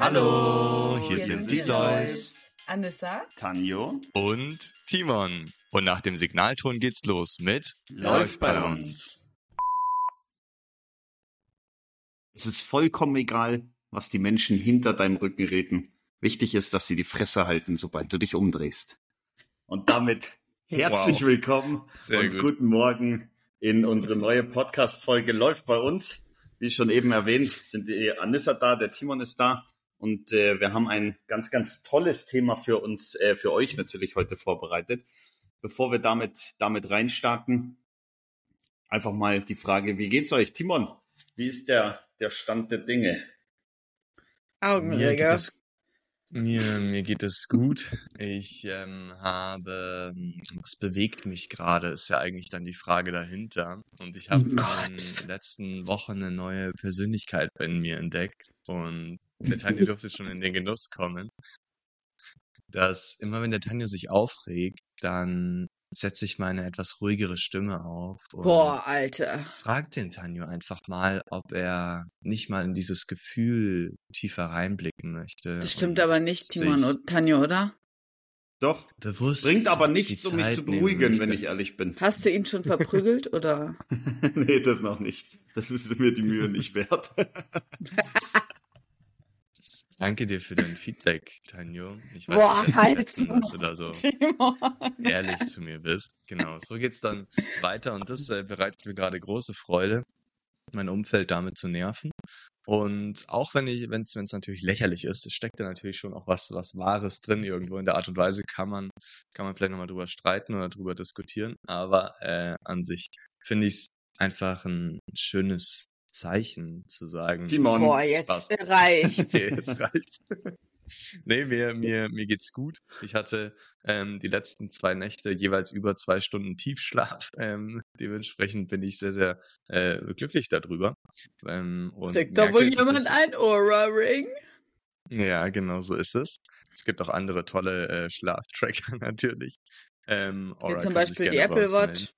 Hallo, hier, hier sind die Lois. Anissa, Tanjo und Timon. Und nach dem Signalton geht's los mit Läuft bei uns. Es ist vollkommen egal, was die Menschen hinter deinem Rücken reden. Wichtig ist, dass sie die Fresse halten, sobald du dich umdrehst. Und damit herzlich wow. willkommen Sehr und gut. guten Morgen in unsere neue Podcast-Folge Läuft bei uns. Wie schon eben erwähnt, sind die Anissa da, der Timon ist da und äh, wir haben ein ganz, ganz tolles Thema für uns, äh, für euch natürlich heute vorbereitet. Bevor wir damit, damit reinstarten, einfach mal die Frage, wie geht's euch? Timon, wie ist der, der Stand der Dinge? Augenjäger. Mir, mir geht es gut. Ich ähm, habe, was bewegt mich gerade, ist ja eigentlich dann die Frage dahinter. Und ich habe in den letzten Wochen eine neue Persönlichkeit in mir entdeckt. Und der Tanja durfte schon in den Genuss kommen, dass immer wenn der Tanja sich aufregt, dann setze ich meine etwas ruhigere Stimme auf. Boah, Alter. Frag den Tanjo einfach mal, ob er nicht mal in dieses Gefühl tiefer reinblicken möchte. Das stimmt aber nicht, Timon und Tanjo, oder? Doch. Bewusst. Bringt aber nichts, um mich zu beruhigen, wenn ich ehrlich bin. Hast du ihn schon verprügelt, oder? nee, das noch nicht. Das ist mir die Mühe nicht wert. Danke dir für dein Feedback, Tanjo. Ich weiß, Boah, halt dass du da so ehrlich zu mir bist. Genau, so geht's dann weiter und das äh, bereitet mir gerade große Freude, mein Umfeld damit zu nerven. Und auch wenn ich, wenn es natürlich lächerlich ist, es steckt da natürlich schon auch was, was Wahres drin irgendwo. In der Art und Weise kann man, kann man vielleicht nochmal drüber streiten oder drüber diskutieren. Aber äh, an sich finde ich es einfach ein schönes Zeichen zu sagen. Timon. Boah, jetzt was. reicht. jetzt reicht. nee, mir, mir, mir geht's gut. Ich hatte ähm, die letzten zwei Nächte jeweils über zwei Stunden Tiefschlaf. Ähm, dementsprechend bin ich sehr, sehr äh, glücklich darüber. Ähm, Kriegt da wohl jemand ein Aura-Ring? Ja, genau so ist es. Es gibt auch andere tolle äh, Schlaftracker natürlich. Ähm, Aura zum Beispiel die Apple Watch.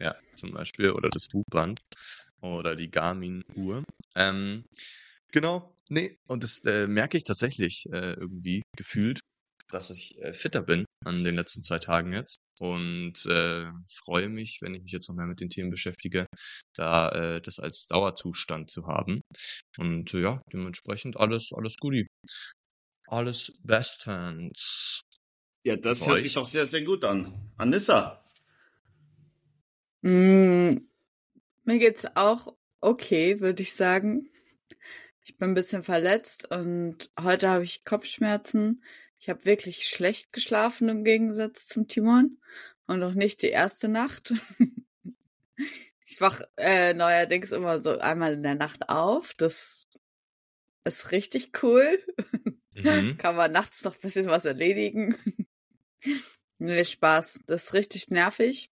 Ja, zum Beispiel. Oder das Buchband oder die Garmin-Uhr. Ähm, genau, nee, und das äh, merke ich tatsächlich äh, irgendwie gefühlt, dass ich äh, fitter bin an den letzten zwei Tagen jetzt und äh, freue mich, wenn ich mich jetzt noch mehr mit den Themen beschäftige, da äh, das als Dauerzustand zu haben. Und äh, ja, dementsprechend alles, alles Guti. Alles bestens. Ja, das hört euch. sich doch sehr, sehr gut an. Anissa. Mm, mir geht's auch okay, würde ich sagen. Ich bin ein bisschen verletzt und heute habe ich Kopfschmerzen. Ich habe wirklich schlecht geschlafen im Gegensatz zum Timon und noch nicht die erste Nacht. ich wach äh, neuerdings immer so einmal in der Nacht auf. Das ist richtig cool. Mhm. Kann man nachts noch ein bisschen was erledigen. nee, Spaß. Das ist richtig nervig.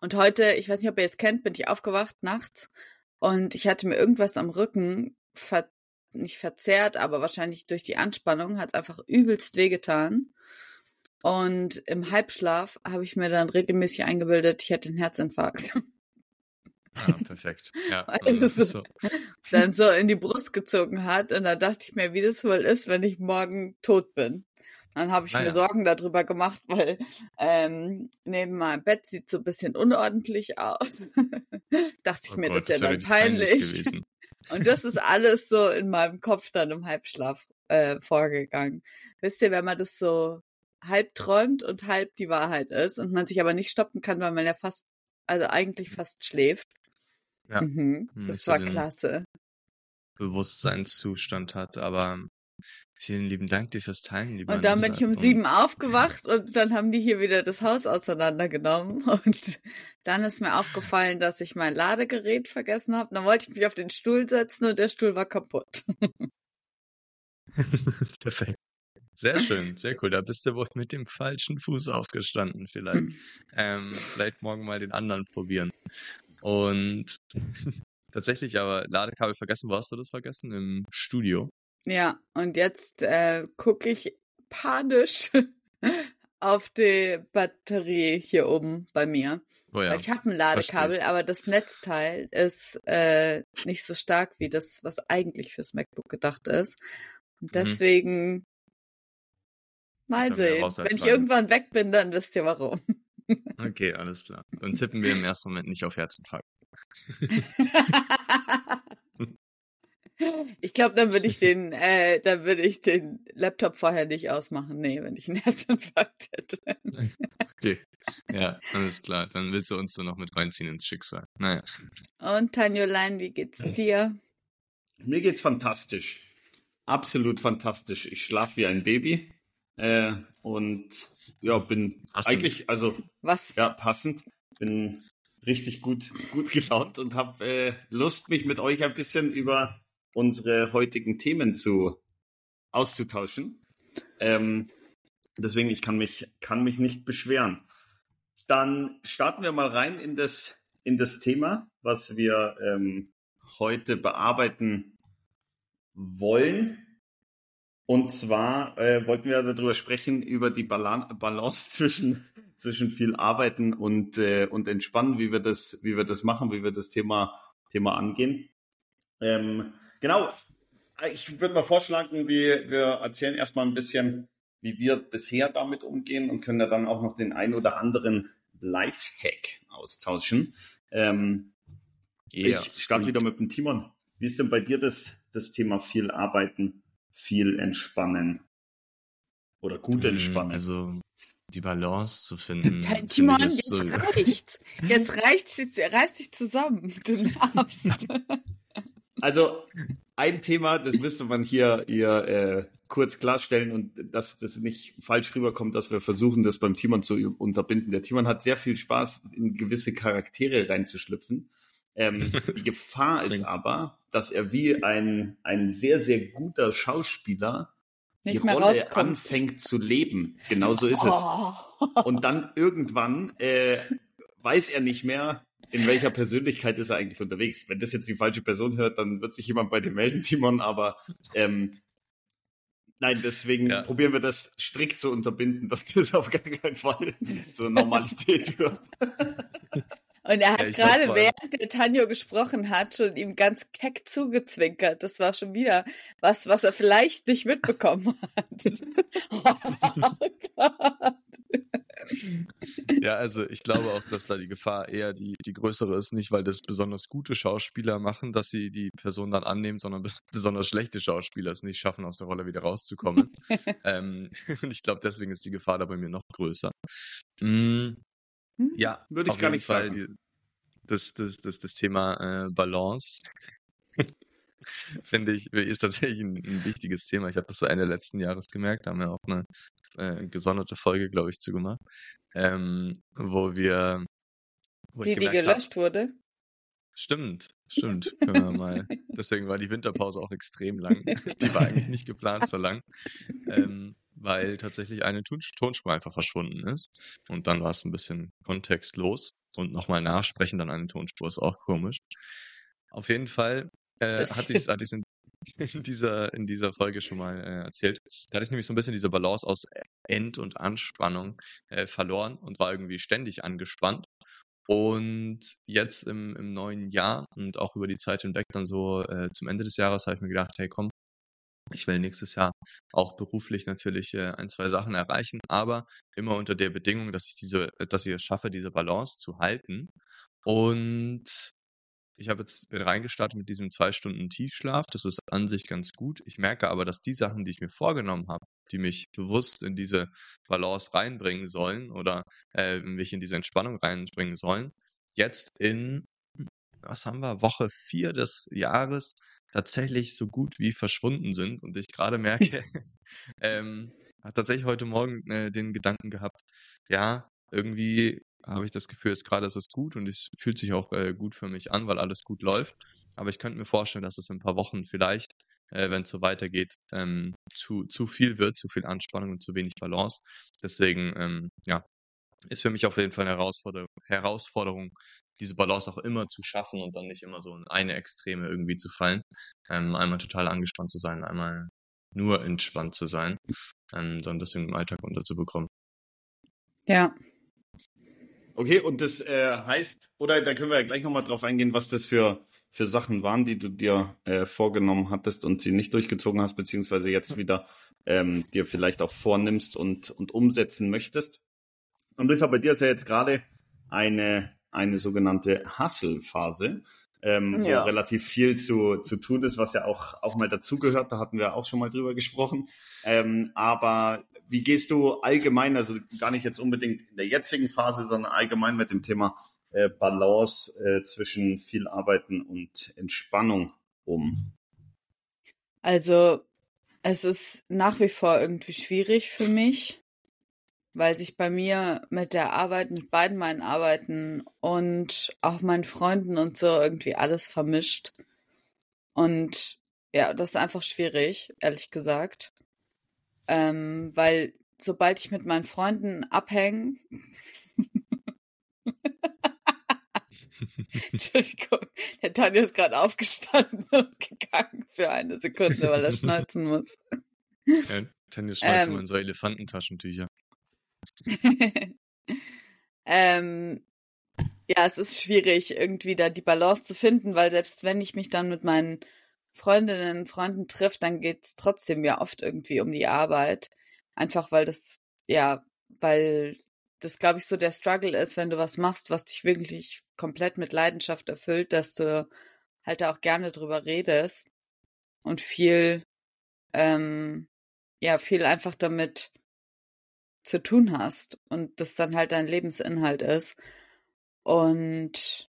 Und heute, ich weiß nicht, ob ihr es kennt, bin ich aufgewacht nachts und ich hatte mir irgendwas am Rücken ver nicht verzerrt, aber wahrscheinlich durch die Anspannung hat es einfach übelst wehgetan. Und im Halbschlaf habe ich mir dann regelmäßig eingebildet, ich hätte einen Herzinfarkt. Ah, perfekt. Ja, Weil es so, dann so in die Brust gezogen hat. Und da dachte ich mir, wie das wohl ist, wenn ich morgen tot bin. Dann habe ich naja. mir Sorgen darüber gemacht, weil ähm, neben meinem Bett sieht so ein bisschen unordentlich aus. Dachte ich oh mir, Gott, das ist ja dann peinlich. peinlich Und das ist alles so in meinem Kopf dann im Halbschlaf äh, vorgegangen. Wisst ihr, wenn man das so halb träumt und halb die Wahrheit ist und man sich aber nicht stoppen kann, weil man ja fast, also eigentlich fast schläft. Ja. Mhm, hm, das war klasse. Bewusstseinszustand hat, aber Vielen lieben Dank dir fürs Teilen, lieber Und dann bin ich um sieben aufgewacht und dann haben die hier wieder das Haus auseinandergenommen. Und dann ist mir aufgefallen, dass ich mein Ladegerät vergessen habe. Dann wollte ich mich auf den Stuhl setzen und der Stuhl war kaputt. Perfekt. Sehr schön, sehr cool. Da bist du wohl mit dem falschen Fuß aufgestanden, vielleicht. ähm, vielleicht morgen mal den anderen probieren. Und tatsächlich aber Ladekabel vergessen. Wo hast du das vergessen? Im Studio. Ja, und jetzt äh, gucke ich panisch auf die Batterie hier oben bei mir. Oh ja, Weil ich habe ein Ladekabel, aber das Netzteil ist äh, nicht so stark wie das, was eigentlich fürs MacBook gedacht ist. Und mhm. deswegen mhm. mal sehen. Wenn ich irgendwann weg bin, dann wisst ihr warum. Okay, alles klar. Dann tippen wir im ersten Moment nicht auf Herzinfarkt. Ich glaube, dann würde ich den, äh, dann würde ich den Laptop vorher nicht ausmachen. Nee, wenn ich einen Herzinfarkt hätte. Okay. Ja, alles klar. Dann willst du uns so noch mit reinziehen ins Schicksal. Naja. Und Tanjolein, wie geht's dir? Mir geht's fantastisch. Absolut fantastisch. Ich schlafe wie ein Baby. Äh, und ja, bin passend. eigentlich, also was? Ja, passend. Bin richtig gut, gut gelaunt und habe äh, Lust, mich mit euch ein bisschen über unsere heutigen Themen zu auszutauschen. Ähm, deswegen, ich kann mich, kann mich nicht beschweren. Dann starten wir mal rein in das, in das Thema, was wir ähm, heute bearbeiten wollen. Und zwar äh, wollten wir darüber sprechen, über die Balance zwischen, zwischen viel Arbeiten und, äh, und Entspannen, wie wir das, wie wir das machen, wie wir das Thema, Thema angehen. Ähm, Genau. Ich würde mal vorschlagen, wir, wir erzählen erstmal ein bisschen, wie wir bisher damit umgehen und können ja dann auch noch den ein oder anderen Live-Hack austauschen. Ähm, yeah, ich starte wieder mit dem Timon. Wie ist denn bei dir das, das Thema viel arbeiten, viel entspannen oder gut hm, entspannen? Also die Balance zu finden. Timon, jetzt so reicht's. Jetzt reicht's, jetzt reiß dich zusammen. Du darfst. Also ein Thema, das müsste man hier, hier äh, kurz klarstellen und dass das nicht falsch rüberkommt, dass wir versuchen, das beim Timon zu unterbinden. Der Timon hat sehr viel Spaß, in gewisse Charaktere reinzuschlüpfen. Ähm, die Gefahr ist aber, dass er wie ein, ein sehr, sehr guter Schauspieler nicht die Rolle rauskommt. anfängt zu leben. Genau so ist oh. es. Und dann irgendwann äh, weiß er nicht mehr, in welcher Persönlichkeit ist er eigentlich unterwegs? Wenn das jetzt die falsche Person hört, dann wird sich jemand bei dir melden, Timon, aber ähm, nein, deswegen ja. probieren wir das strikt zu unterbinden, dass das auf gar keinen Fall zur Normalität wird. Und er hat ja, gerade, während der Tanjo gesprochen hat, schon ihm ganz keck zugezwinkert. Das war schon wieder was, was er vielleicht nicht mitbekommen hat. oh Gott. Ja, also ich glaube auch, dass da die Gefahr eher die, die größere ist, nicht weil das besonders gute Schauspieler machen, dass sie die Person dann annehmen, sondern besonders schlechte Schauspieler es nicht schaffen, aus der Rolle wieder rauszukommen. ähm, und ich glaube, deswegen ist die Gefahr da bei mir noch größer. Mm, ja, würde ich gar nicht Fall sagen. Die, das, das, das, das Thema äh, Balance finde ich, ist tatsächlich ein, ein wichtiges Thema. Ich habe das so Ende letzten Jahres gemerkt, da haben wir auch eine äh, gesonderte Folge, glaube ich, zu gemacht, ähm, wo wir. Wo die, die gelöscht hab, wurde? Stimmt, stimmt. Können wir mal. Deswegen war die Winterpause auch extrem lang. Die war eigentlich nicht geplant so lang. Ähm, weil tatsächlich eine Tonspur einfach verschwunden ist. Und dann war es ein bisschen kontextlos. Und nochmal nachsprechen dann eine Tonspur ist auch komisch. Auf jeden Fall äh, hatte ich es in, in, dieser, in dieser Folge schon mal äh, erzählt. Da hatte ich nämlich so ein bisschen diese Balance aus End- und Anspannung äh, verloren und war irgendwie ständig angespannt. Und jetzt im, im neuen Jahr und auch über die Zeit hinweg, dann so äh, zum Ende des Jahres, habe ich mir gedacht, hey komm, ich will nächstes Jahr auch beruflich natürlich äh, ein, zwei Sachen erreichen, aber immer unter der Bedingung, dass ich diese, dass ich es schaffe, diese Balance zu halten. Und ich habe jetzt bin reingestartet mit diesem zwei Stunden Tiefschlaf. Das ist an sich ganz gut. Ich merke aber, dass die Sachen, die ich mir vorgenommen habe, die mich bewusst in diese Balance reinbringen sollen oder äh, mich in diese Entspannung reinbringen sollen, jetzt in, was haben wir, Woche vier des Jahres tatsächlich so gut wie verschwunden sind. Und ich gerade merke, ähm, hat tatsächlich heute Morgen äh, den Gedanken gehabt, ja, irgendwie habe ich das Gefühl, jetzt gerade ist es gut und es fühlt sich auch äh, gut für mich an, weil alles gut läuft. Aber ich könnte mir vorstellen, dass es in ein paar Wochen vielleicht, äh, wenn es so weitergeht, ähm, zu, zu viel wird, zu viel Anspannung und zu wenig Balance. Deswegen, ähm, ja, ist für mich auf jeden Fall eine Herausforderung, Herausforderung, diese Balance auch immer zu schaffen und dann nicht immer so in eine Extreme irgendwie zu fallen. Ähm, einmal total angespannt zu sein, einmal nur entspannt zu sein, ähm, sondern das im Alltag unterzubekommen. Ja. Okay, und das äh, heißt, oder da können wir ja gleich nochmal drauf eingehen, was das für, für Sachen waren, die du dir äh, vorgenommen hattest und sie nicht durchgezogen hast, beziehungsweise jetzt wieder ähm, dir vielleicht auch vornimmst und, und umsetzen möchtest. Und deshalb bei dir ist ja jetzt gerade eine, eine sogenannte Hustle-Phase ähm, ja. wo relativ viel zu, zu tun ist, was ja auch, auch mal dazugehört. Da hatten wir auch schon mal drüber gesprochen. Ähm, aber wie gehst du allgemein, also gar nicht jetzt unbedingt in der jetzigen Phase, sondern allgemein mit dem Thema äh, Balance äh, zwischen viel Arbeiten und Entspannung um? Also es ist nach wie vor irgendwie schwierig für mich, weil sich bei mir mit der Arbeit, mit beiden meinen Arbeiten und auch meinen Freunden und so irgendwie alles vermischt. Und ja, das ist einfach schwierig, ehrlich gesagt. Ähm, weil sobald ich mit meinen Freunden abhänge. Entschuldigung, der Tanja ist gerade aufgestanden und gegangen für eine Sekunde, weil er schnalzen muss. Ja, Tanja schnalzt ähm, immer in so Elefantentaschentücher. ähm, ja, es ist schwierig, irgendwie da die Balance zu finden, weil selbst wenn ich mich dann mit meinen Freundinnen und Freunden trifft, dann geht's trotzdem ja oft irgendwie um die Arbeit. Einfach weil das, ja, weil das, glaube ich, so der Struggle ist, wenn du was machst, was dich wirklich komplett mit Leidenschaft erfüllt, dass du halt auch gerne drüber redest und viel, ähm, ja, viel einfach damit zu tun hast und das dann halt dein Lebensinhalt ist. Und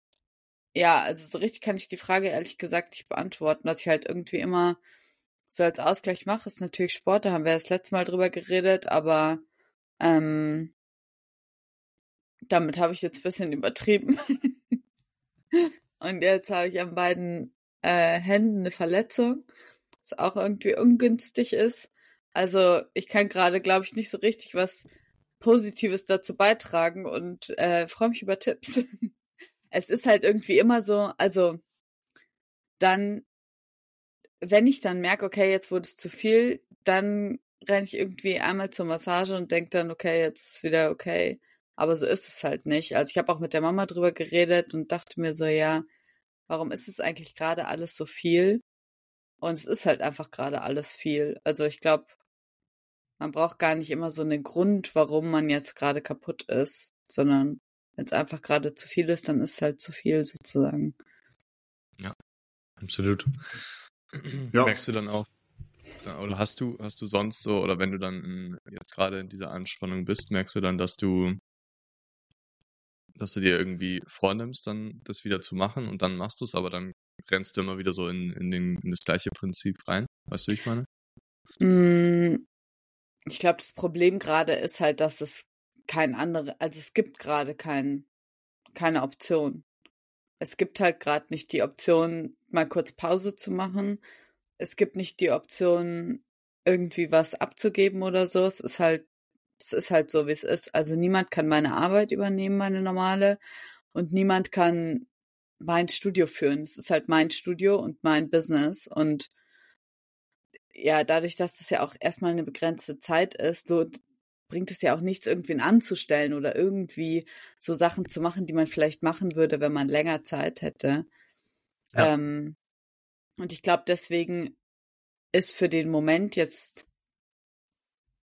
ja, also so richtig kann ich die Frage ehrlich gesagt nicht beantworten. Was ich halt irgendwie immer so als Ausgleich mache, ist natürlich Sport. Da haben wir das letzte Mal drüber geredet, aber ähm, damit habe ich jetzt ein bisschen übertrieben. Und jetzt habe ich an beiden äh, Händen eine Verletzung, was auch irgendwie ungünstig ist. Also ich kann gerade, glaube ich, nicht so richtig was Positives dazu beitragen und äh, freue mich über Tipps. es ist halt irgendwie immer so, also dann, wenn ich dann merke, okay, jetzt wurde es zu viel, dann renne ich irgendwie einmal zur Massage und denke dann, okay, jetzt ist es wieder okay. Aber so ist es halt nicht. Also ich habe auch mit der Mama drüber geredet und dachte mir so, ja, warum ist es eigentlich gerade alles so viel? Und es ist halt einfach gerade alles viel. Also ich glaube, man braucht gar nicht immer so einen Grund, warum man jetzt gerade kaputt ist, sondern wenn es einfach gerade zu viel ist, dann ist es halt zu viel sozusagen. Ja, absolut. Ja. Merkst du dann auch, oder hast du, hast du sonst so, oder wenn du dann in, jetzt gerade in dieser Anspannung bist, merkst du dann, dass du, dass du dir irgendwie vornimmst, dann das wieder zu machen und dann machst du es, aber dann rennst du immer wieder so in, in, den, in das gleiche Prinzip rein. Weißt du, wie ich meine? Mm, ich glaube, das Problem gerade ist halt, dass es kein andere, also es gibt gerade kein, keine Option. Es gibt halt gerade nicht die Option, mal kurz Pause zu machen. Es gibt nicht die Option, irgendwie was abzugeben oder so. Es ist halt, es ist halt so, wie es ist. Also niemand kann meine Arbeit übernehmen, meine normale, und niemand kann mein Studio führen. Es ist halt mein Studio und mein Business und ja, dadurch, dass das ja auch erstmal eine begrenzte Zeit ist, so bringt es ja auch nichts, irgendwen anzustellen oder irgendwie so Sachen zu machen, die man vielleicht machen würde, wenn man länger Zeit hätte. Ja. Ähm, und ich glaube, deswegen ist für den Moment jetzt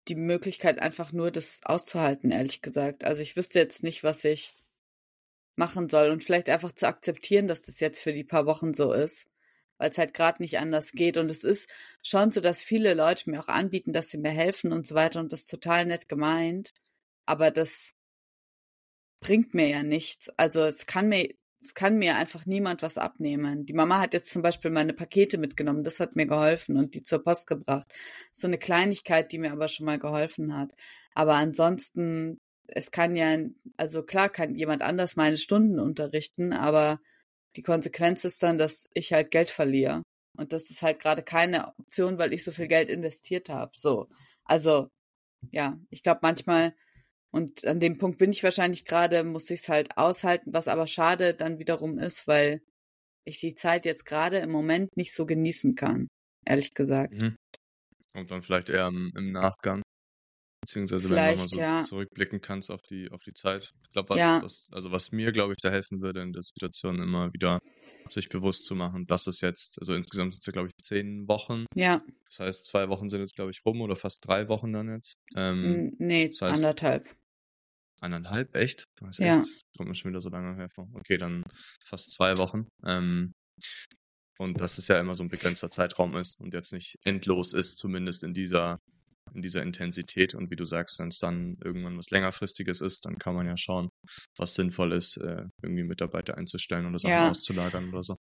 die Möglichkeit einfach nur, das auszuhalten, ehrlich gesagt. Also ich wüsste jetzt nicht, was ich machen soll und vielleicht einfach zu akzeptieren, dass das jetzt für die paar Wochen so ist weil es halt gerade nicht anders geht. Und es ist schon so, dass viele Leute mir auch anbieten, dass sie mir helfen und so weiter. Und das ist total nett gemeint. Aber das bringt mir ja nichts. Also es kann mir, es kann mir einfach niemand was abnehmen. Die Mama hat jetzt zum Beispiel meine Pakete mitgenommen, das hat mir geholfen und die zur Post gebracht. So eine Kleinigkeit, die mir aber schon mal geholfen hat. Aber ansonsten, es kann ja, also klar kann jemand anders meine Stunden unterrichten, aber die Konsequenz ist dann, dass ich halt Geld verliere. Und das ist halt gerade keine Option, weil ich so viel Geld investiert habe. So. Also, ja, ich glaube manchmal, und an dem Punkt bin ich wahrscheinlich gerade, muss ich es halt aushalten, was aber schade dann wiederum ist, weil ich die Zeit jetzt gerade im Moment nicht so genießen kann, ehrlich gesagt. Mhm. Und dann vielleicht eher im, im Nachgang. Beziehungsweise wenn du mal so ja. zurückblicken kannst auf die, auf die Zeit. Ich glaube, was, ja. was, also was mir, glaube ich, da helfen würde in der Situation immer wieder sich bewusst zu machen, dass es jetzt, also insgesamt sind es ja, glaube ich, zehn Wochen. Ja. Das heißt, zwei Wochen sind jetzt, glaube ich, rum oder fast drei Wochen dann jetzt. Ähm, nee, das heißt, anderthalb. Eineinhalb, echt? Das ja. Echt, kommt mir schon wieder so lange her vor. Okay, dann fast zwei Wochen. Ähm, und dass es ja immer so ein begrenzter Zeitraum ist und jetzt nicht endlos ist, zumindest in dieser, in dieser Intensität. Und wie du sagst, wenn es dann irgendwann was längerfristiges ist, dann kann man ja schauen, was sinnvoll ist, äh, irgendwie Mitarbeiter einzustellen oder Sachen ja. auszulagern oder so.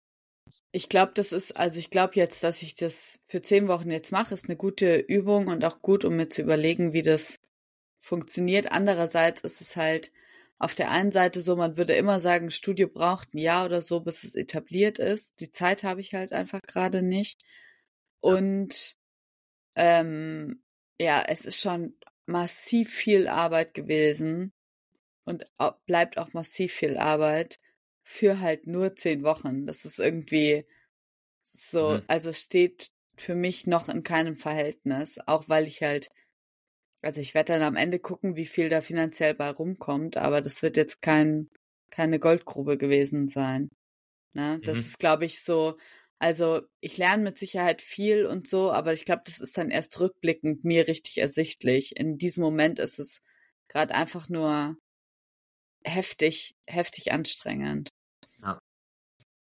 Ich glaube, das ist, also ich glaube jetzt, dass ich das für zehn Wochen jetzt mache, ist eine gute Übung und auch gut, um mir zu überlegen, wie das funktioniert. Andererseits ist es halt auf der einen Seite so, man würde immer sagen, Studio braucht ein Jahr oder so, bis es etabliert ist. Die Zeit habe ich halt einfach gerade nicht. Und ähm, ja, es ist schon massiv viel Arbeit gewesen und bleibt auch massiv viel Arbeit für halt nur zehn Wochen. Das ist irgendwie so, mhm. also es steht für mich noch in keinem Verhältnis, auch weil ich halt also ich werde dann am Ende gucken, wie viel da finanziell bei rumkommt, aber das wird jetzt kein, keine Goldgrube gewesen sein. Ne? Das mhm. ist, glaube ich, so, also ich lerne mit Sicherheit viel und so, aber ich glaube, das ist dann erst rückblickend mir richtig ersichtlich. In diesem Moment ist es gerade einfach nur heftig, heftig anstrengend. Ja,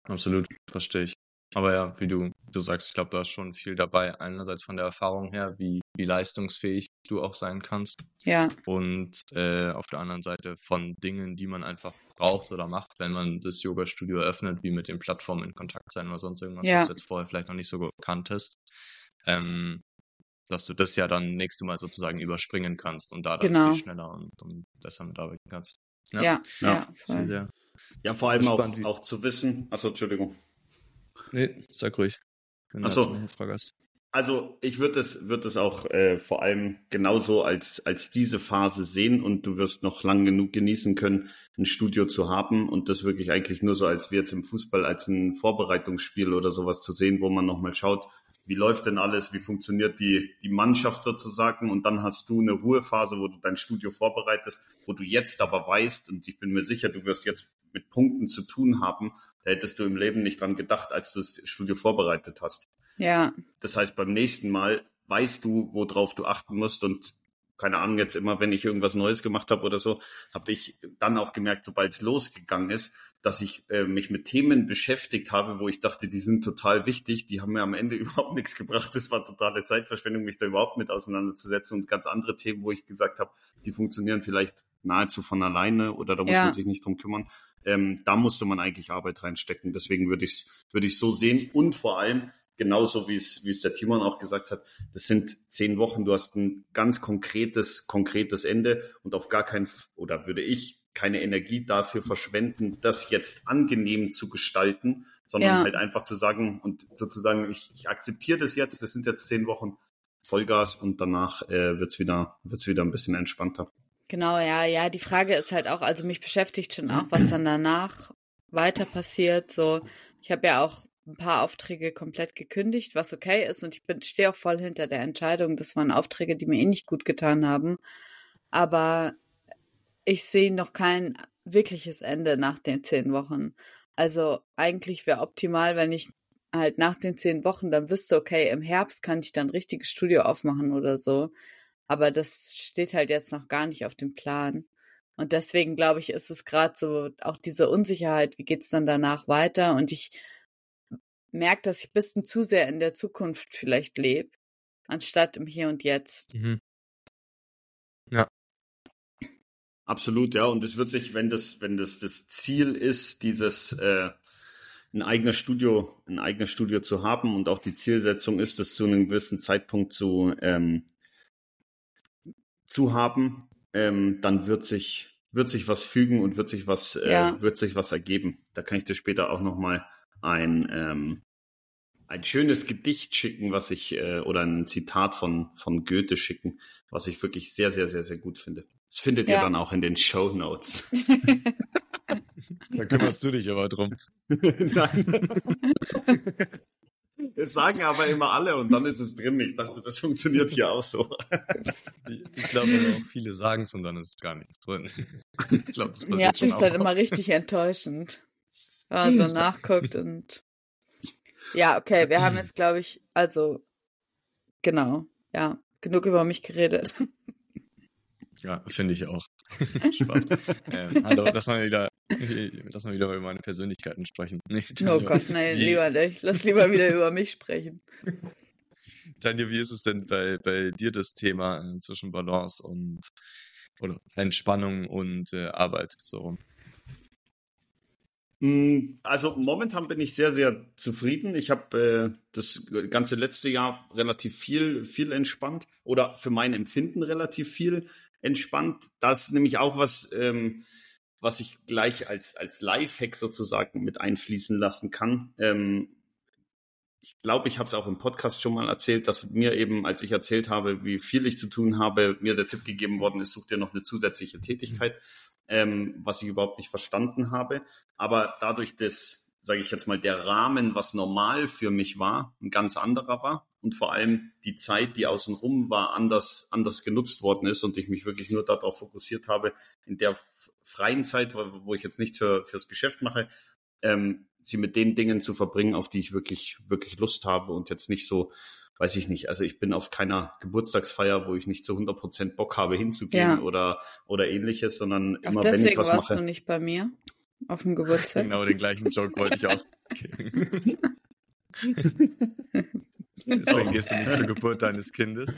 absolut, verstehe ich. Aber ja, wie du, du sagst, ich glaube, da ist schon viel dabei. Einerseits von der Erfahrung her, wie, wie leistungsfähig du auch sein kannst. Ja. Und äh, auf der anderen Seite von Dingen, die man einfach braucht oder macht, wenn man das Yoga-Studio öffnet, wie mit den Plattformen in Kontakt sein oder sonst irgendwas, ja. was du jetzt vorher vielleicht noch nicht so kanntest. Ähm, dass du das ja dann nächste Mal sozusagen überspringen kannst und da dann genau. viel schneller und, und besser mitarbeiten kannst. Ja, ja, ja, ja, ja vor allem auch, auch zu wissen, achso, Entschuldigung. Nee, sag ruhig. Wenn du so. eine Frage hast. Also ich würde es würd es auch äh, vor allem genauso als, als diese Phase sehen und du wirst noch lang genug genießen können, ein Studio zu haben und das wirklich eigentlich nur so als wir jetzt im Fußball als ein Vorbereitungsspiel oder sowas zu sehen, wo man nochmal schaut, wie läuft denn alles, wie funktioniert die, die Mannschaft sozusagen und dann hast du eine Ruhephase, wo du dein Studio vorbereitest, wo du jetzt aber weißt und ich bin mir sicher, du wirst jetzt mit Punkten zu tun haben, da hättest du im Leben nicht dran gedacht, als du das Studio vorbereitet hast. Ja. Das heißt, beim nächsten Mal weißt du, worauf du achten musst und keine Ahnung, jetzt immer, wenn ich irgendwas Neues gemacht habe oder so, habe ich dann auch gemerkt, sobald es losgegangen ist, dass ich äh, mich mit Themen beschäftigt habe, wo ich dachte, die sind total wichtig, die haben mir am Ende überhaupt nichts gebracht. Das war totale Zeitverschwendung, mich da überhaupt mit auseinanderzusetzen und ganz andere Themen, wo ich gesagt habe, die funktionieren vielleicht nahezu von alleine oder da muss ja. man sich nicht drum kümmern. Ähm, da musste man eigentlich Arbeit reinstecken. Deswegen würde ich es würde ich so sehen und vor allem genauso wie es, wie es der Timon auch gesagt hat, das sind zehn Wochen, du hast ein ganz konkretes, konkretes Ende und auf gar keinen, oder würde ich keine Energie dafür verschwenden, das jetzt angenehm zu gestalten, sondern ja. halt einfach zu sagen und sozusagen, ich, ich akzeptiere das jetzt, das sind jetzt zehn Wochen Vollgas und danach äh, wird's wieder, wird's wieder ein bisschen entspannter. Genau, ja, ja, die Frage ist halt auch, also mich beschäftigt schon auch, was dann danach weiter passiert, so, ich habe ja auch ein paar Aufträge komplett gekündigt, was okay ist. Und ich bin, stehe auch voll hinter der Entscheidung. Das waren Aufträge, die mir eh nicht gut getan haben. Aber ich sehe noch kein wirkliches Ende nach den zehn Wochen. Also eigentlich wäre optimal, wenn ich halt nach den zehn Wochen dann wüsste, okay, im Herbst kann ich dann ein richtiges Studio aufmachen oder so. Aber das steht halt jetzt noch gar nicht auf dem Plan. Und deswegen glaube ich, ist es gerade so auch diese Unsicherheit, wie geht's dann danach weiter? Und ich merke, dass ich ein bisschen zu sehr in der Zukunft vielleicht lebe, anstatt im Hier und Jetzt. Mhm. Ja. Absolut, ja. Und es wird sich, wenn das, wenn das das Ziel ist, dieses äh, ein eigenes Studio, ein eigenes Studio zu haben und auch die Zielsetzung ist, das zu einem gewissen Zeitpunkt zu ähm, zu haben, ähm, dann wird sich wird sich was fügen und wird sich was äh, ja. wird sich was ergeben. Da kann ich dir später auch noch mal ein, ähm, ein schönes Gedicht schicken, was ich, äh, oder ein Zitat von, von Goethe schicken, was ich wirklich sehr, sehr, sehr, sehr gut finde. Das findet ja. ihr dann auch in den Show Notes. da kümmerst du dich aber drum. Nein. Das sagen aber immer alle und dann ist es drin. Ich dachte, das funktioniert hier auch so. Ich glaube auch, viele sagen es und dann ist gar nichts drin. Ich glaube, das passiert ja, schon ist dann immer richtig enttäuschend. Wenn man so nachguckt und ja, okay, wir haben jetzt, glaube ich, also genau, ja, genug über mich geredet. Ja, finde ich auch. Spaß. ähm, hallo, lass mal wieder, lass mal wieder über meine Persönlichkeiten sprechen. Nee, oh Gott, nein, wie... lieber nicht. Lass lieber wieder über mich sprechen. Tanja, wie ist es denn bei, bei dir das Thema äh, zwischen Balance und oder Entspannung und äh, Arbeit so rum? Hm, also momentan bin ich sehr, sehr zufrieden. Ich habe äh, das ganze letzte Jahr relativ viel, viel entspannt oder für mein Empfinden relativ viel entspannt. Das ist nämlich auch was, ähm, was ich gleich als, als Lifehack sozusagen mit einfließen lassen kann. Ähm, ich glaube, ich habe es auch im Podcast schon mal erzählt, dass mir eben, als ich erzählt habe, wie viel ich zu tun habe, mir der Tipp gegeben worden ist, such dir noch eine zusätzliche Tätigkeit. Mhm ähm, was ich überhaupt nicht verstanden habe. Aber dadurch, dass, sage ich jetzt mal, der Rahmen, was normal für mich war, ein ganz anderer war und vor allem die Zeit, die außenrum war, anders, anders genutzt worden ist und ich mich wirklich nur darauf fokussiert habe, in der freien Zeit, wo, ich jetzt nichts für, fürs Geschäft mache, ähm, sie mit den Dingen zu verbringen, auf die ich wirklich, wirklich Lust habe und jetzt nicht so weiß ich nicht, also ich bin auf keiner Geburtstagsfeier, wo ich nicht zu 100 Prozent Bock habe hinzugehen ja. oder, oder ähnliches, sondern Ach, immer wenn ich was warst mache. du nicht bei mir auf dem Geburtstag. Genau, den gleichen Joke wollte ich auch. Deswegen gehst du nicht zur Geburt deines Kindes.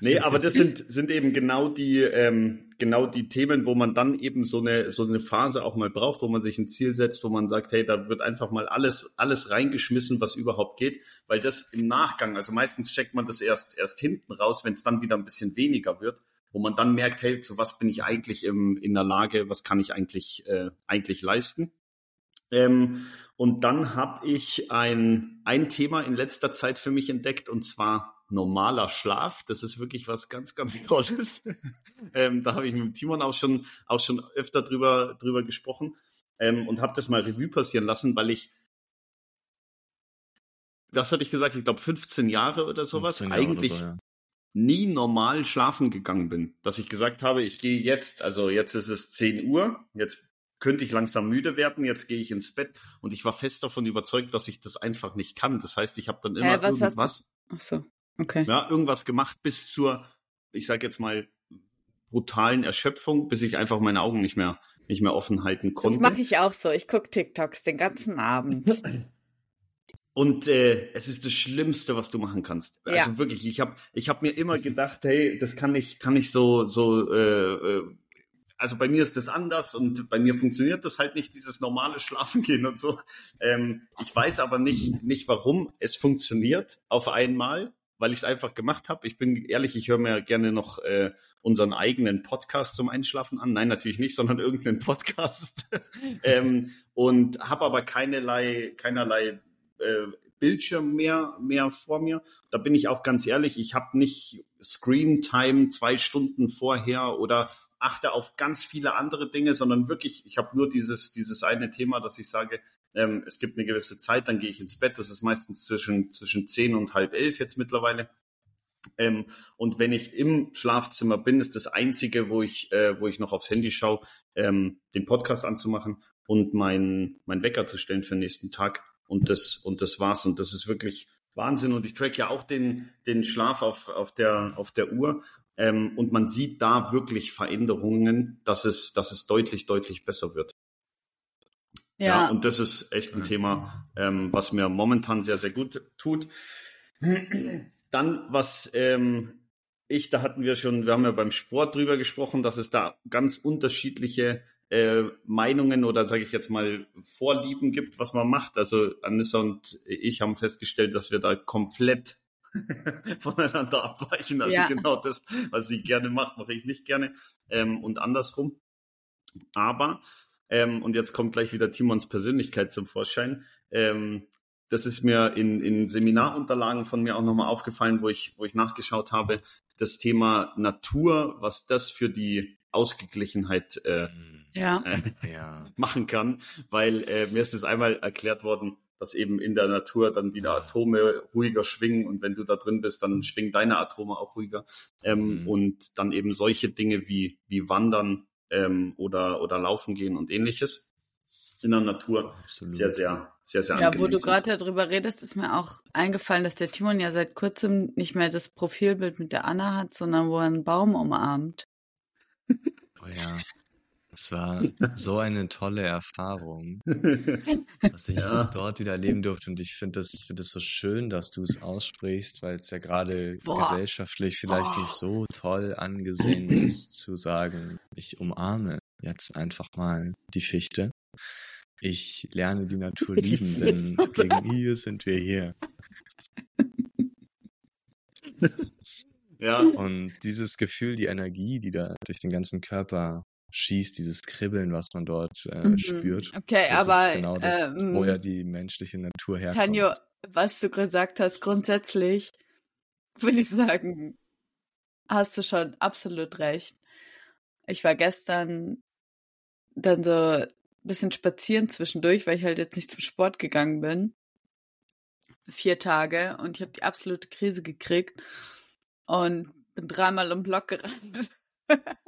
Nee, aber das sind, sind eben genau die, ähm, genau die Themen, wo man dann eben so eine, so eine Phase auch mal braucht, wo man sich ein Ziel setzt, wo man sagt, hey, da wird einfach mal alles, alles reingeschmissen, was überhaupt geht, weil das im Nachgang, also meistens checkt man das erst, erst hinten raus, wenn es dann wieder ein bisschen weniger wird, wo man dann merkt, hey, zu was bin ich eigentlich im, in der Lage, was kann ich eigentlich, äh, eigentlich leisten. Ähm, und dann habe ich ein, ein Thema in letzter Zeit für mich entdeckt, und zwar normaler Schlaf. Das ist wirklich was ganz, ganz Tolles. ähm, da habe ich mit Timon auch schon, auch schon öfter drüber, drüber gesprochen ähm, und habe das mal Revue passieren lassen, weil ich, das hatte ich gesagt, ich glaube 15 Jahre oder sowas, Jahre eigentlich oder so, ja. Nie normal schlafen gegangen bin. Dass ich gesagt habe, ich gehe jetzt, also jetzt ist es 10 Uhr, jetzt könnte ich langsam müde werden, jetzt gehe ich ins Bett und ich war fest davon überzeugt, dass ich das einfach nicht kann. Das heißt, ich habe dann immer äh, was irgendwas. Ach so. Okay. Ja, irgendwas gemacht bis zur, ich sage jetzt mal, brutalen Erschöpfung, bis ich einfach meine Augen nicht mehr, nicht mehr offen halten konnte. Das mache ich auch so. Ich gucke TikToks den ganzen Abend. Und äh, es ist das Schlimmste, was du machen kannst. Also ja. wirklich, ich habe ich hab mir immer gedacht, hey, das kann ich, kann ich so, so äh, äh, also bei mir ist das anders und bei mir funktioniert das halt nicht, dieses normale Schlafen gehen und so. Ähm, ich weiß aber nicht, nicht, warum es funktioniert auf einmal weil ich es einfach gemacht habe. Ich bin ehrlich, ich höre mir gerne noch äh, unseren eigenen Podcast zum Einschlafen an. Nein, natürlich nicht, sondern irgendeinen Podcast. ähm, und habe aber keinerlei, keinerlei äh, Bildschirm mehr, mehr vor mir. Da bin ich auch ganz ehrlich, ich habe nicht Screen Time zwei Stunden vorher oder achte auf ganz viele andere Dinge, sondern wirklich, ich habe nur dieses, dieses eine Thema, dass ich sage, ähm, es gibt eine gewisse Zeit, dann gehe ich ins Bett. Das ist meistens zwischen, zwischen zehn und halb elf jetzt mittlerweile. Ähm, und wenn ich im Schlafzimmer bin, ist das Einzige, wo ich, äh, wo ich noch aufs Handy schaue, ähm, den Podcast anzumachen und mein, mein Wecker zu stellen für den nächsten Tag. Und das, und das war's. Und das ist wirklich Wahnsinn. Und ich track ja auch den, den Schlaf auf, auf, der, auf der Uhr. Ähm, und man sieht da wirklich Veränderungen, dass es, dass es deutlich, deutlich besser wird. Ja. ja. und das ist echt ein Thema, ähm, was mir momentan sehr, sehr gut tut. Dann, was ähm, ich, da hatten wir schon, wir haben ja beim Sport drüber gesprochen, dass es da ganz unterschiedliche äh, Meinungen oder sage ich jetzt mal Vorlieben gibt, was man macht. Also Anissa und ich haben festgestellt, dass wir da komplett voneinander abweichen. Also ja. genau das, was sie gerne macht, mache ich nicht gerne ähm, und andersrum. Aber ähm, und jetzt kommt gleich wieder Timons Persönlichkeit zum Vorschein. Ähm, das ist mir in, in Seminarunterlagen von mir auch nochmal aufgefallen, wo ich, wo ich nachgeschaut habe. Das Thema Natur, was das für die Ausgeglichenheit äh, ja. Äh, ja. machen kann, weil äh, mir ist das einmal erklärt worden, dass eben in der Natur dann wieder Atome ruhiger schwingen und wenn du da drin bist, dann schwingen deine Atome auch ruhiger. Ähm, mhm. Und dann eben solche Dinge wie, wie Wandern ähm, oder, oder Laufen gehen und ähnliches in der Natur Absolut. sehr, sehr, sehr, sehr Ja, wo du gerade darüber redest, ist mir auch eingefallen, dass der Timon ja seit kurzem nicht mehr das Profilbild mit der Anna hat, sondern wo er einen Baum umarmt. Oh ja. Es war so eine tolle Erfahrung, dass ich ja. dort wieder erleben durfte. Und ich finde das, find das so schön, dass du es aussprichst, weil es ja gerade gesellschaftlich vielleicht Boah. nicht so toll angesehen ist, zu sagen, ich umarme jetzt einfach mal die Fichte. Ich lerne die Natur lieben, denn wegen ihr sind wir hier. Ja. Und dieses Gefühl, die Energie, die da durch den ganzen Körper schießt, dieses Kribbeln, was man dort äh, mhm. spürt. Okay, das aber ist genau das, ähm, wo ja die menschliche Natur herkommt. Tanjo, was du gesagt hast, grundsätzlich würde ich sagen, hast du schon absolut recht. Ich war gestern dann so ein bisschen spazieren zwischendurch, weil ich halt jetzt nicht zum Sport gegangen bin. Vier Tage und ich habe die absolute Krise gekriegt und bin dreimal um Block gerannt.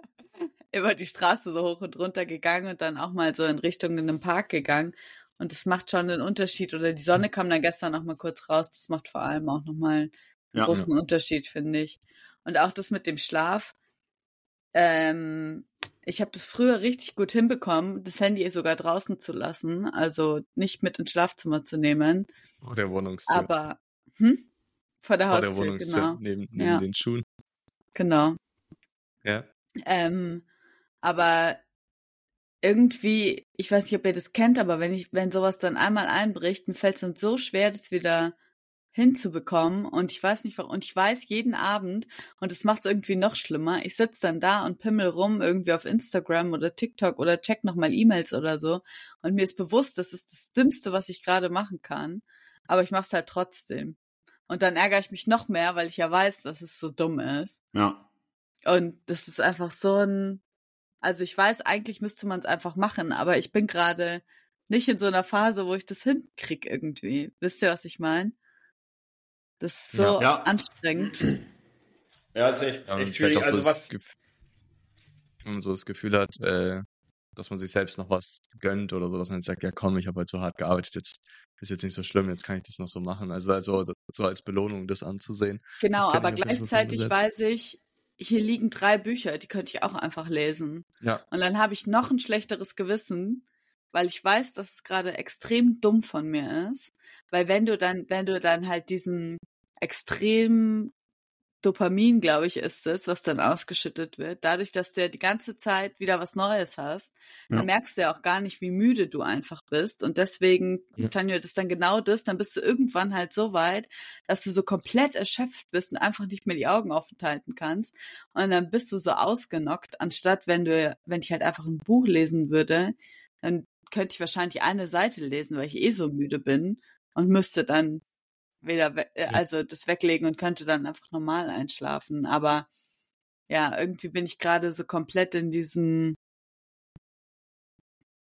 über die Straße so hoch und runter gegangen und dann auch mal so in Richtung in den Park gegangen. Und das macht schon einen Unterschied. Oder die Sonne kam dann gestern noch mal kurz raus. Das macht vor allem auch noch mal einen ja, großen ja. Unterschied, finde ich. Und auch das mit dem Schlaf. Ähm, ich habe das früher richtig gut hinbekommen, das Handy sogar draußen zu lassen, also nicht mit ins Schlafzimmer zu nehmen. Vor der Wohnungstür. Aber hm? Vor der Vor Haustür, der Wohnungstür, genau. neben, neben ja. den Schuhen. Genau. Ja. Ähm, aber irgendwie, ich weiß nicht, ob ihr das kennt, aber wenn ich, wenn sowas dann einmal einbricht, mir fällt es dann so schwer, das wieder hinzubekommen. Und ich weiß nicht warum. Und ich weiß jeden Abend, und es macht es irgendwie noch schlimmer, ich sitze dann da und pimmel rum irgendwie auf Instagram oder TikTok oder check nochmal E-Mails oder so. Und mir ist bewusst, das ist das Dümmste, was ich gerade machen kann. Aber ich mache es halt trotzdem. Und dann ärgere ich mich noch mehr, weil ich ja weiß, dass es so dumm ist. Ja. Und das ist einfach so ein, also ich weiß, eigentlich müsste man es einfach machen, aber ich bin gerade nicht in so einer Phase, wo ich das hinkrieg irgendwie. Wisst ihr, was ich meine? Das ist so ja, ja. anstrengend. Ja, ist echt, echt schwierig. Also so was. Wenn man so das Gefühl hat, äh, dass man sich selbst noch was gönnt oder so, dass man jetzt sagt, ja komm, ich habe halt so hart gearbeitet, jetzt ist jetzt nicht so schlimm, jetzt kann ich das noch so machen. Also, also so als Belohnung das anzusehen. Genau, aber gleichzeitig weiß ich, hier liegen drei Bücher, die könnte ich auch einfach lesen. Ja. Und dann habe ich noch ein schlechteres Gewissen, weil ich weiß, dass es gerade extrem dumm von mir ist. Weil wenn du dann, wenn du dann halt diesen extrem Dopamin, glaube ich, ist es, was dann ausgeschüttet wird. Dadurch, dass du ja die ganze Zeit wieder was Neues hast, ja. dann merkst du ja auch gar nicht, wie müde du einfach bist. Und deswegen, ja. Tanja, das ist dann genau das, dann bist du irgendwann halt so weit, dass du so komplett erschöpft bist und einfach nicht mehr die Augen offen halten kannst. Und dann bist du so ausgenockt, anstatt wenn du, wenn ich halt einfach ein Buch lesen würde, dann könnte ich wahrscheinlich eine Seite lesen, weil ich eh so müde bin und müsste dann wieder, äh, also das weglegen und könnte dann einfach normal einschlafen. Aber ja, irgendwie bin ich gerade so komplett in diesem,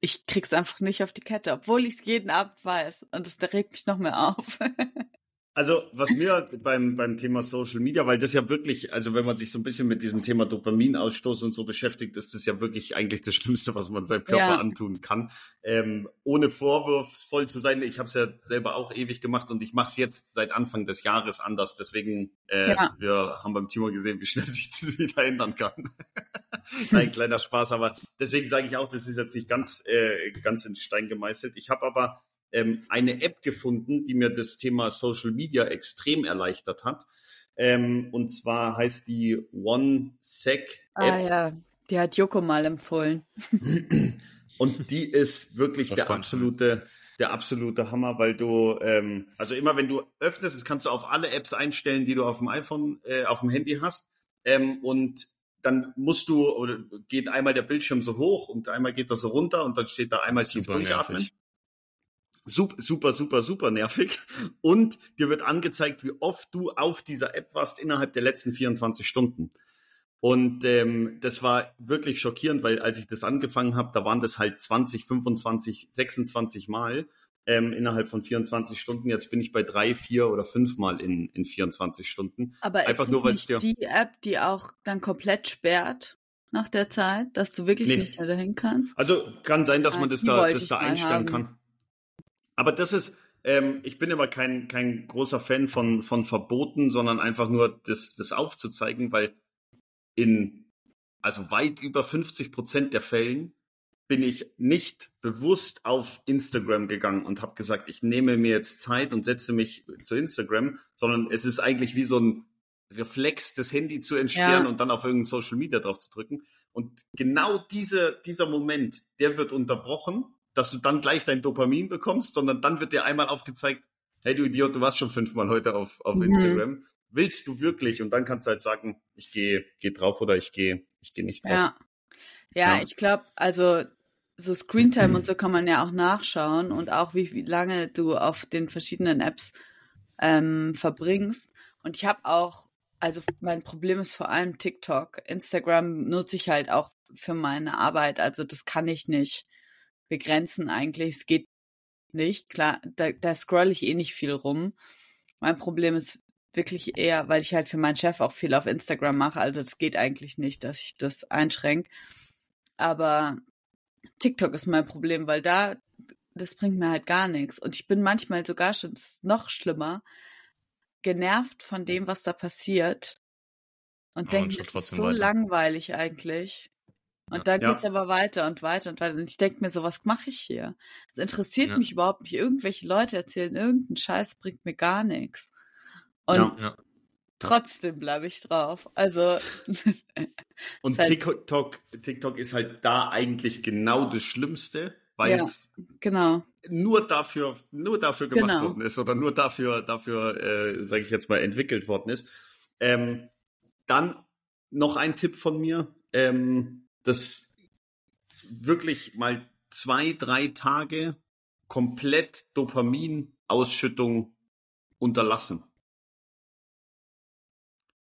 ich krieg's einfach nicht auf die Kette, obwohl ich es jeden Abend weiß. Und das regt mich noch mehr auf. Also, was mir beim, beim Thema Social Media, weil das ja wirklich, also wenn man sich so ein bisschen mit diesem Thema Dopaminausstoß und so beschäftigt, ist das ja wirklich eigentlich das Schlimmste, was man seinem Körper ja. antun kann. Ähm, ohne vorwurfsvoll zu sein, ich habe es ja selber auch ewig gemacht und ich mache es jetzt seit Anfang des Jahres anders. Deswegen, äh, ja. wir haben beim Timo gesehen, wie schnell sich das wieder ändern kann. Ein kleiner Spaß, aber deswegen sage ich auch, das ist jetzt nicht ganz, äh, ganz in Stein gemeißelt. Ich habe aber ähm, eine App gefunden, die mir das Thema Social Media extrem erleichtert hat. Ähm, und zwar heißt die OneSec ah, App. Ah ja, die hat Joko mal empfohlen. und die ist wirklich der absolute, der absolute Hammer, weil du, ähm, also immer wenn du öffnest, das kannst du auf alle Apps einstellen, die du auf dem iPhone, äh, auf dem Handy hast. Ähm, und dann musst du, oder geht einmal der Bildschirm so hoch und einmal geht er so runter und dann steht da einmal tief durchatmen. Super, super, super, super nervig. Und dir wird angezeigt, wie oft du auf dieser App warst innerhalb der letzten 24 Stunden. Und ähm, das war wirklich schockierend, weil als ich das angefangen habe, da waren das halt 20, 25, 26 Mal ähm, innerhalb von 24 Stunden. Jetzt bin ich bei drei, vier oder fünf Mal in, in 24 Stunden. Aber Einfach ist nur, weil nicht die App, die auch dann komplett sperrt nach der Zeit, dass du wirklich nee. nicht mehr dahin kannst? Also kann sein, dass man das da, das da einstellen haben. kann. Aber das ist, ähm, ich bin immer kein, kein großer Fan von, von Verboten, sondern einfach nur das, das aufzuzeigen, weil in also weit über 50 Prozent der Fällen bin ich nicht bewusst auf Instagram gegangen und habe gesagt, ich nehme mir jetzt Zeit und setze mich zu Instagram, sondern es ist eigentlich wie so ein Reflex, das Handy zu entsperren ja. und dann auf irgendein Social Media drauf zu drücken. Und genau diese, dieser Moment, der wird unterbrochen, dass du dann gleich dein Dopamin bekommst, sondern dann wird dir einmal aufgezeigt, hey du Idiot, du warst schon fünfmal heute auf, auf mhm. Instagram willst du wirklich? Und dann kannst du halt sagen, ich gehe geh drauf oder ich gehe ich gehe nicht drauf. Ja, ja, ja. ich glaube, also so Screentime und so kann man ja auch nachschauen und auch wie, wie lange du auf den verschiedenen Apps ähm, verbringst. Und ich habe auch, also mein Problem ist vor allem TikTok. Instagram nutze ich halt auch für meine Arbeit. Also das kann ich nicht begrenzen eigentlich. Es geht nicht. Klar, da, da scroll ich eh nicht viel rum. Mein Problem ist wirklich eher, weil ich halt für meinen Chef auch viel auf Instagram mache. Also das geht eigentlich nicht, dass ich das einschränke. Aber TikTok ist mein Problem, weil da, das bringt mir halt gar nichts. Und ich bin manchmal sogar schon noch schlimmer, genervt von dem, was da passiert. Und denke, das ist so weiter. langweilig eigentlich. Und ja, da geht's ja. aber weiter und weiter und weiter. Und ich denke mir so, was mache ich hier? Es interessiert ja. mich überhaupt nicht. Irgendwelche Leute erzählen irgendeinen Scheiß, bringt mir gar nichts. Und ja. trotzdem bleibe ich drauf. Also. und halt TikTok, TikTok ist halt da eigentlich genau das Schlimmste, weil ja, es genau. nur dafür, nur dafür gemacht genau. worden ist oder nur dafür, dafür, äh, sage ich jetzt mal, entwickelt worden ist. Ähm, dann noch ein Tipp von mir, ähm, das wirklich mal zwei, drei Tage komplett Dopaminausschüttung unterlassen.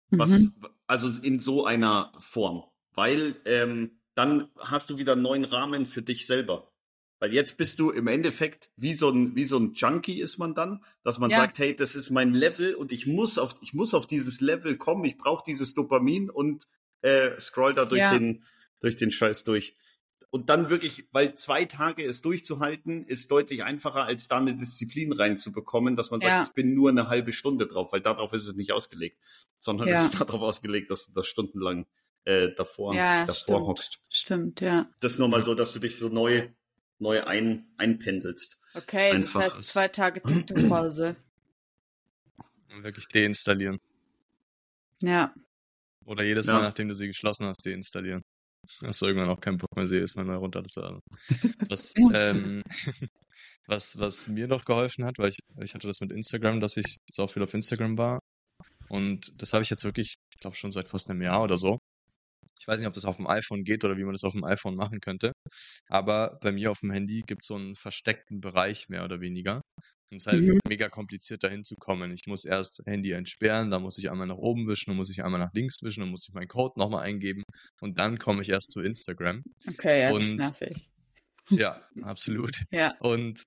Was, mhm. also in so einer Form. Weil ähm, dann hast du wieder einen neuen Rahmen für dich selber. Weil jetzt bist du im Endeffekt wie so ein, wie so ein Junkie ist man dann, dass man ja. sagt, hey, das ist mein Level und ich muss auf, ich muss auf dieses Level kommen, ich brauche dieses Dopamin und äh, scroll da durch ja. den, durch den Scheiß durch und dann wirklich, weil zwei Tage es durchzuhalten, ist deutlich einfacher, als da eine Disziplin reinzubekommen, dass man sagt, ja. ich bin nur eine halbe Stunde drauf, weil darauf ist es nicht ausgelegt, sondern ja. es ist darauf ausgelegt, dass du das stundenlang äh, davor, ja, davor stimmt. hockst. Stimmt, ja. Das nur mal so, dass du dich so neu, neu ein, einpendelst. Okay, Einfach. das heißt zwei Tage TikTok-Pause. Wirklich deinstallieren. Ja. Oder jedes Mal, nachdem du sie geschlossen hast, deinstallieren. Hast du irgendwann auch keinen Bock mehr, sie ist mal runterzuladen. Was, ähm, was, was mir noch geholfen hat, weil ich, ich hatte das mit Instagram, dass ich so viel auf Instagram war. Und das habe ich jetzt wirklich, ich glaube schon seit fast einem Jahr oder so. Ich weiß nicht, ob das auf dem iPhone geht oder wie man das auf dem iPhone machen könnte. Aber bei mir auf dem Handy gibt es so einen versteckten Bereich mehr oder weniger. Und es ist halt mhm. mega kompliziert, da hinzukommen. Ich muss erst Handy entsperren, dann muss ich einmal nach oben wischen, dann muss ich einmal nach links wischen, dann muss ich meinen Code nochmal eingeben und dann komme ich erst zu Instagram. Okay, ja, und, das nervig. Ja, absolut. ja. Und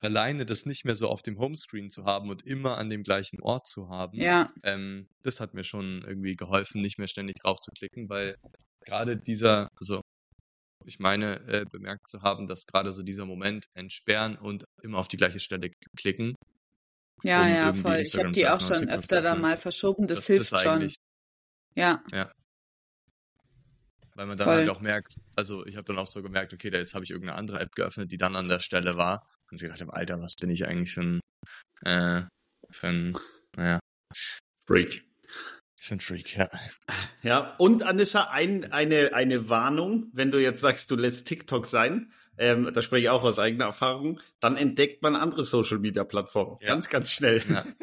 alleine das nicht mehr so auf dem Homescreen zu haben und immer an dem gleichen Ort zu haben, ja. ähm, das hat mir schon irgendwie geholfen, nicht mehr ständig drauf zu klicken, weil gerade dieser, also ich meine, äh, bemerkt zu haben, dass gerade so dieser Moment entsperren und immer auf die gleiche Stelle klicken. Ja, um ja, voll. Ich habe die auch schon öfter da mal verschoben. Das, das hilft das schon. Ja. Ja. Weil man dann voll. halt auch merkt, also ich habe dann auch so gemerkt, okay, da jetzt habe ich irgendeine andere App geöffnet, die dann an der Stelle war. Und ich gedacht habe, Alter, was bin ich eigentlich für ein, äh, für ein, naja. Freak. Ich bin Freak, ja. Ja, und Anissa, ein, eine, eine Warnung, wenn du jetzt sagst, du lässt TikTok sein, ähm, da spreche ich auch aus eigener Erfahrung, dann entdeckt man andere Social Media Plattformen. Ja. Ganz, ganz schnell. Ja.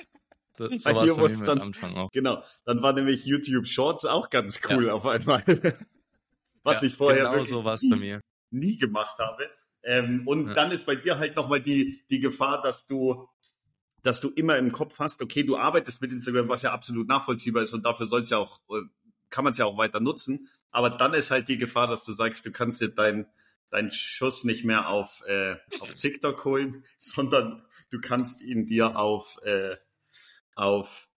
So war es dann, Anfang auch. Genau. Dann war nämlich YouTube Shorts auch ganz cool ja. auf einmal. Was ja, ich vorher genau so nie, bei mir. nie gemacht habe. Ähm, und dann ist bei dir halt nochmal die, die Gefahr, dass du dass du immer im Kopf hast, okay, du arbeitest mit Instagram, was ja absolut nachvollziehbar ist und dafür soll es ja auch, äh, kann man es ja auch weiter nutzen. Aber dann ist halt die Gefahr, dass du sagst, du kannst dir deinen deinen Schuss nicht mehr auf, äh, auf TikTok holen, sondern du kannst ihn dir auf, äh, auf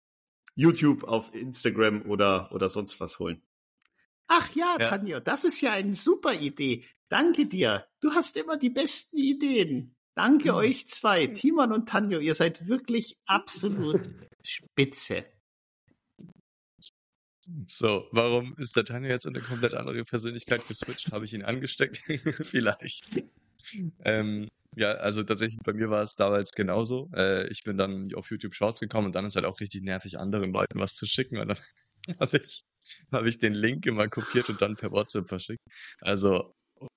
YouTube, auf Instagram oder, oder sonst was holen. Ach ja, ja, Tanjo, das ist ja eine super Idee. Danke dir. Du hast immer die besten Ideen. Danke mhm. euch zwei, Timon und Tanjo. Ihr seid wirklich absolut spitze. So, warum ist der Tanjo jetzt in eine komplett andere Persönlichkeit geswitcht? Habe ich ihn angesteckt? Vielleicht. Ähm, ja, also tatsächlich bei mir war es damals genauso. Äh, ich bin dann auf YouTube Shorts gekommen und dann ist halt auch richtig nervig, anderen Leuten was zu schicken. Und dann habe ich, hab ich den Link immer kopiert und dann per WhatsApp verschickt. Also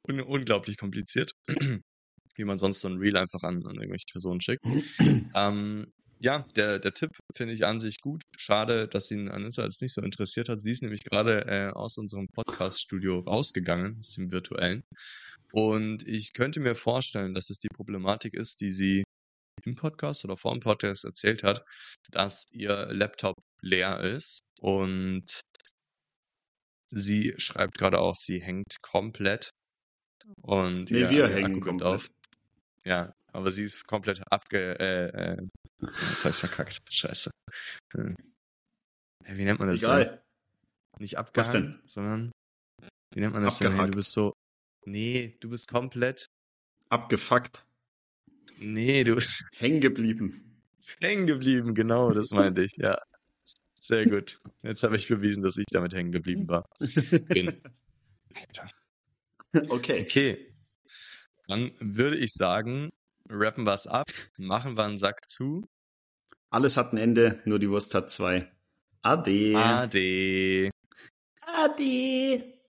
un unglaublich kompliziert, wie man sonst so ein Reel einfach an, an irgendwelche Personen schickt. ähm, ja, der, der Tipp finde ich an sich gut. Schade, dass ihn Anissa jetzt nicht so interessiert hat. Sie ist nämlich gerade äh, aus unserem Podcast-Studio rausgegangen, aus dem virtuellen. Und ich könnte mir vorstellen, dass es die Problematik ist, die sie im Podcast oder vor dem Podcast erzählt hat, dass ihr Laptop leer ist und sie schreibt gerade auch, sie hängt komplett. Und nee, ja, wir hängen komplett. auf. Ja, aber sie ist komplett abge. Äh, äh, jetzt habe ich verkackt. Scheiße. Hm. Wie nennt man das Egal. denn? Nicht abgehangen, sondern. Wie nennt man das denn? Hey, du bist so. Nee, du bist komplett. Abgefuckt. Nee, du. Hängen geblieben. Hängen geblieben, genau, das meinte ich, ja. Sehr gut. Jetzt habe ich bewiesen, dass ich damit hängen geblieben war. Bin. Alter. Okay. Okay. Dann würde ich sagen, rappen wir es ab, machen wir einen Sack zu. Alles hat ein Ende, nur die Wurst hat zwei. Ade. Ade. Ade.